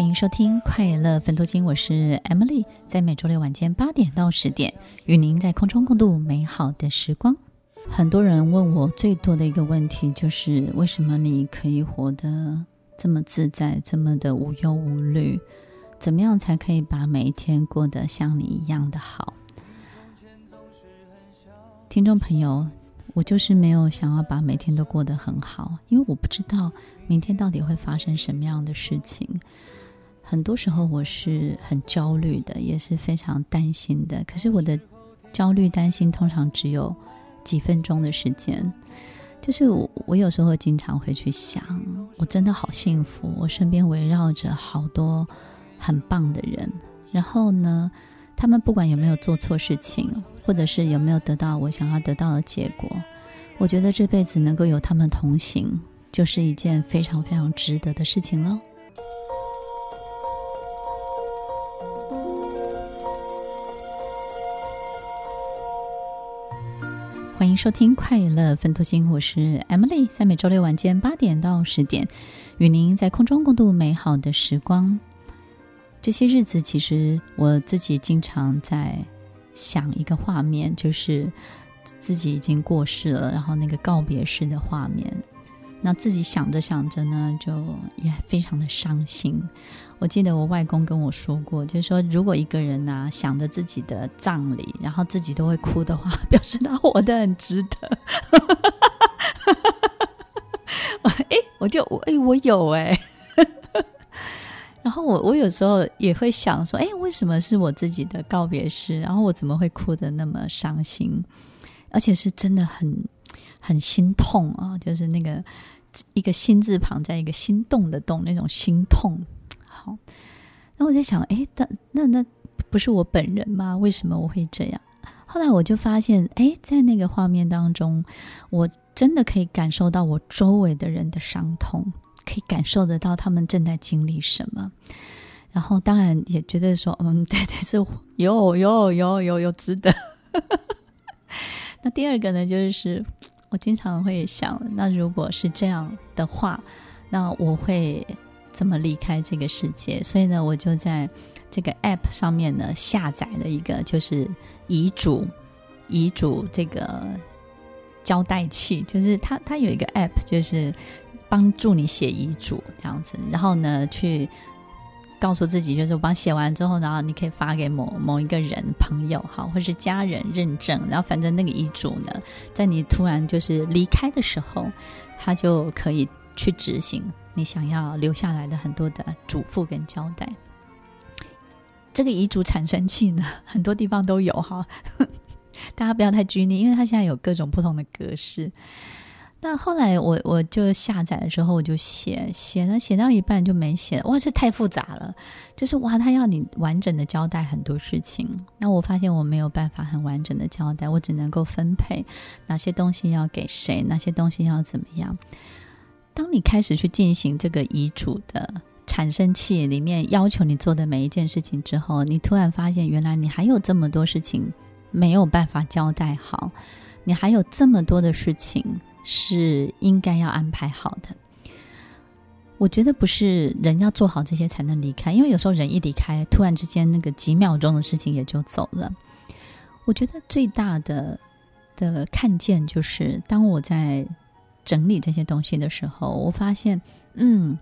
欢迎收听《快乐分多金》，我是 Emily，在每周六晚间八点到十点，与您在空中共度美好的时光。很多人问我最多的一个问题就是：为什么你可以活得这么自在，这么的无忧无虑？怎么样才可以把每一天过得像你一样的好？听众朋友，我就是没有想要把每天都过得很好，因为我不知道明天到底会发生什么样的事情。很多时候我是很焦虑的，也是非常担心的。可是我的焦虑、担心通常只有几分钟的时间。就是我，我有时候经常会去想，我真的好幸福，我身边围绕着好多很棒的人。然后呢，他们不管有没有做错事情，或者是有没有得到我想要得到的结果，我觉得这辈子能够有他们同行，就是一件非常非常值得的事情了。欢迎收听《快乐分头经》，我是 Emily，在每周六晚间八点到十点，与您在空中共度美好的时光。这些日子，其实我自己经常在想一个画面，就是自己已经过世了，然后那个告别式的画面。那自己想着想着呢，就也非常的伤心。我记得我外公跟我说过，就是说，如果一个人呐、啊、想着自己的葬礼，然后自己都会哭的话，表示他活得很值得。哎，我就我哎，我有哎。然后我我有时候也会想说，哎，为什么是我自己的告别式？然后我怎么会哭得那么伤心？而且是真的很。很心痛啊，就是那个一个心字旁在一个心动的动，那种心痛。好，那我在想，哎，那那那不是我本人吗？为什么我会这样？后来我就发现，哎，在那个画面当中，我真的可以感受到我周围的人的伤痛，可以感受得到他们正在经历什么。然后当然也觉得说，嗯，对对，是有有有有有值得。那第二个呢，就是。我经常会想，那如果是这样的话，那我会怎么离开这个世界？所以呢，我就在这个 App 上面呢下载了一个，就是遗嘱遗嘱这个交代器，就是它它有一个 App，就是帮助你写遗嘱这样子，然后呢去。告诉自己，就是我帮写完之后，然后你可以发给某某一个人、朋友，好，或是家人认证。然后反正那个遗嘱呢，在你突然就是离开的时候，他就可以去执行你想要留下来的很多的嘱咐跟交代。这个遗嘱产生器呢，很多地方都有哈，大家不要太拘泥，因为它现在有各种不同的格式。那后来我我就下载的时候，我就写写了，写到一半就没写。哇，这太复杂了，就是哇，他要你完整的交代很多事情。那我发现我没有办法很完整的交代，我只能够分配哪些东西要给谁，哪些东西要怎么样。当你开始去进行这个遗嘱的产生器里面要求你做的每一件事情之后，你突然发现原来你还有这么多事情没有办法交代好，你还有这么多的事情。是应该要安排好的。我觉得不是人要做好这些才能离开，因为有时候人一离开，突然之间那个几秒钟的事情也就走了。我觉得最大的的看见就是，当我在整理这些东西的时候，我发现，嗯，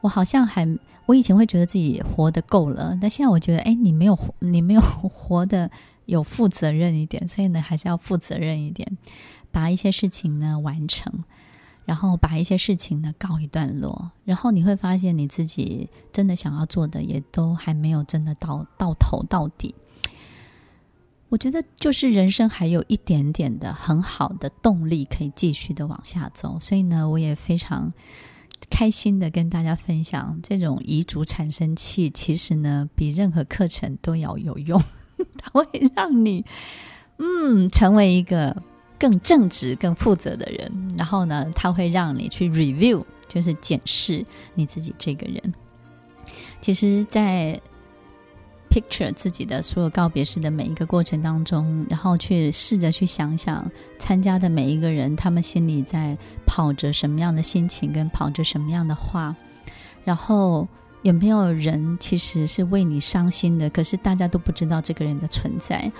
我好像还，我以前会觉得自己活得够了，但现在我觉得，哎，你没有，你没有 活得有负责任一点，所以呢，还是要负责任一点。把一些事情呢完成，然后把一些事情呢告一段落，然后你会发现你自己真的想要做的也都还没有真的到到头到底。我觉得就是人生还有一点点的很好的动力可以继续的往下走，所以呢，我也非常开心的跟大家分享这种遗嘱产生器，其实呢比任何课程都要有用，它会让你嗯成为一个。更正直、更负责的人，然后呢，它会让你去 review，就是检视你自己这个人。其实，在 picture 自己的所有告别式的每一个过程当中，然后去试着去想想参加的每一个人，他们心里在跑着什么样的心情，跟跑着什么样的话，然后有没有人其实是为你伤心的？可是大家都不知道这个人的存在，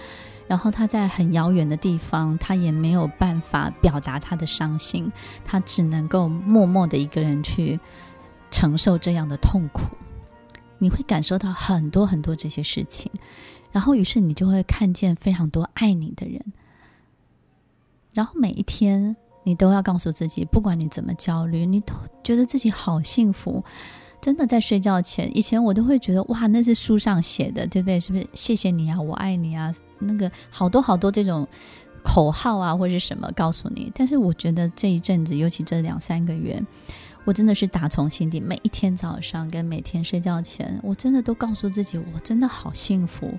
然后他在很遥远的地方，他也没有办法表达他的伤心，他只能够默默的一个人去承受这样的痛苦。你会感受到很多很多这些事情，然后于是你就会看见非常多爱你的人，然后每一天你都要告诉自己，不管你怎么焦虑，你都觉得自己好幸福。真的在睡觉前，以前我都会觉得哇，那是书上写的，对不对？是不是？谢谢你啊，我爱你啊，那个好多好多这种口号啊，或者什么告诉你。但是我觉得这一阵子，尤其这两三个月，我真的是打从心底，每一天早上跟每天睡觉前，我真的都告诉自己，我真的好幸福，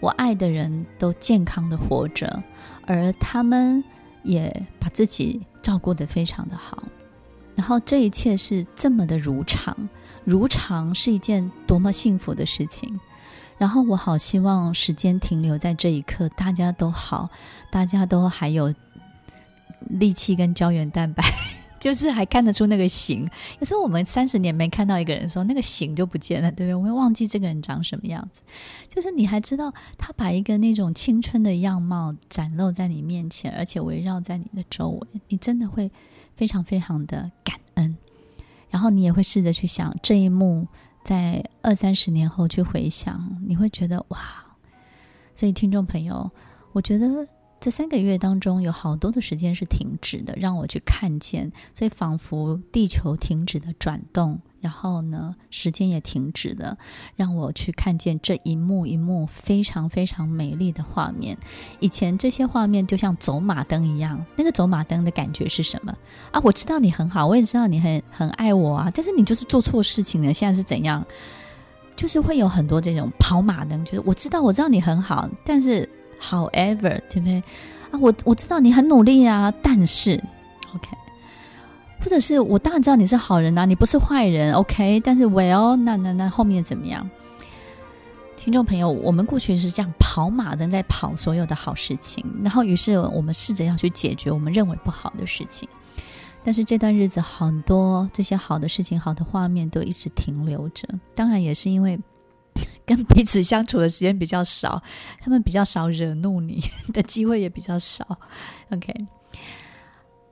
我爱的人都健康的活着，而他们也把自己照顾得非常的好。然后这一切是这么的如常，如常是一件多么幸福的事情。然后我好希望时间停留在这一刻，大家都好，大家都还有力气跟胶原蛋白，就是还看得出那个形。有时候我们三十年没看到一个人的时候，那个形就不见了，对不对？我会忘记这个人长什么样子。就是你还知道他把一个那种青春的样貌展露在你面前，而且围绕在你的周围，你真的会。非常非常的感恩，然后你也会试着去想这一幕，在二三十年后去回想，你会觉得哇！所以听众朋友，我觉得。这三个月当中，有好多的时间是停止的，让我去看见，所以仿佛地球停止了转动，然后呢，时间也停止了，让我去看见这一幕一幕非常非常美丽的画面。以前这些画面就像走马灯一样，那个走马灯的感觉是什么啊？我知道你很好，我也知道你很很爱我啊，但是你就是做错事情了。现在是怎样？就是会有很多这种跑马灯，就是我知道，我知道你很好，但是。However，对不对啊？我我知道你很努力啊，但是，OK，或者是我当然知道你是好人啊，你不是坏人，OK，但是 Well，那那那后面怎么样？听众朋友，我们过去是这样跑马灯在跑所有的好事情，然后于是我们试着要去解决我们认为不好的事情，但是这段日子很多这些好的事情、好的画面都一直停留着，当然也是因为。跟彼此相处的时间比较少，他们比较少惹怒你 的机会也比较少。OK，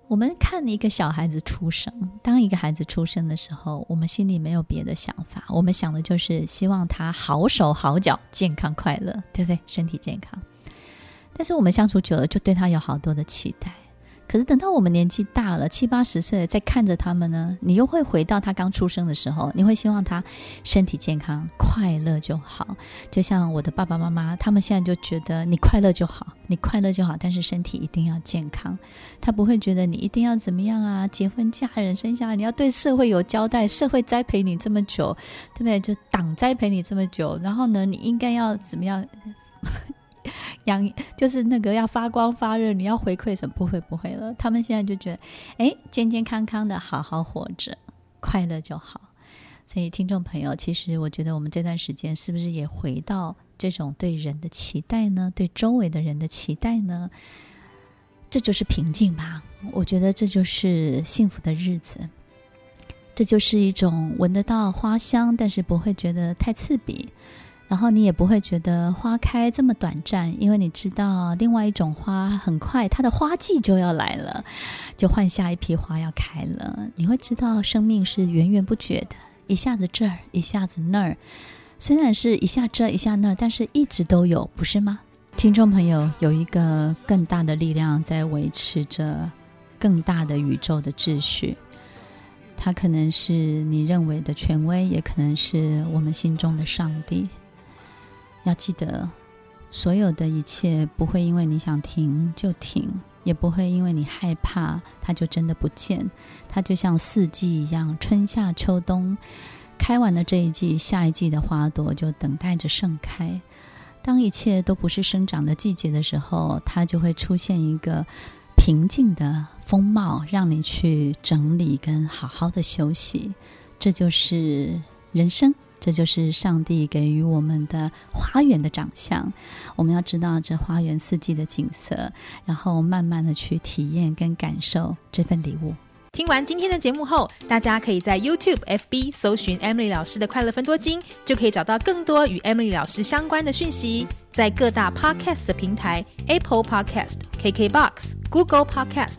我们看一个小孩子出生，当一个孩子出生的时候，我们心里没有别的想法，我们想的就是希望他好手好脚、健康快乐，对不对？身体健康。但是我们相处久了，就对他有好多的期待。可是等到我们年纪大了，七八十岁，再看着他们呢，你又会回到他刚出生的时候，你会希望他身体健康、快乐就好。就像我的爸爸妈妈，他们现在就觉得你快乐就好，你快乐就好，但是身体一定要健康。他不会觉得你一定要怎么样啊，结婚嫁人生下来，你要对社会有交代，社会栽培你这么久，对不对？就党栽培你这么久，然后呢，你应该要怎么样？养就是那个要发光发热，你要回馈什么？不会不会了。他们现在就觉得，哎，健健康康的好好活着，快乐就好。所以，听众朋友，其实我觉得我们这段时间是不是也回到这种对人的期待呢？对周围的人的期待呢？这就是平静吧。我觉得这就是幸福的日子。这就是一种闻得到花香，但是不会觉得太刺鼻。然后你也不会觉得花开这么短暂，因为你知道另外一种花很快它的花季就要来了，就换下一批花要开了。你会知道生命是源源不绝的，一下子这儿，一下子那儿，虽然是一下这一下那儿，但是一直都有，不是吗？听众朋友，有一个更大的力量在维持着更大的宇宙的秩序，它可能是你认为的权威，也可能是我们心中的上帝。要记得，所有的一切不会因为你想停就停，也不会因为你害怕它就真的不见。它就像四季一样，春夏秋冬，开完了这一季，下一季的花朵就等待着盛开。当一切都不是生长的季节的时候，它就会出现一个平静的风貌，让你去整理跟好好的休息。这就是人生。这就是上帝给予我们的花园的长相。我们要知道这花园四季的景色，然后慢慢的去体验跟感受这份礼物。听完今天的节目后，大家可以在 YouTube、FB 搜寻 Emily 老师的快乐分多金，就可以找到更多与 Emily 老师相关的讯息。在各大 Podcast 的平台，Apple Podcast、KKBox、Google Podcast、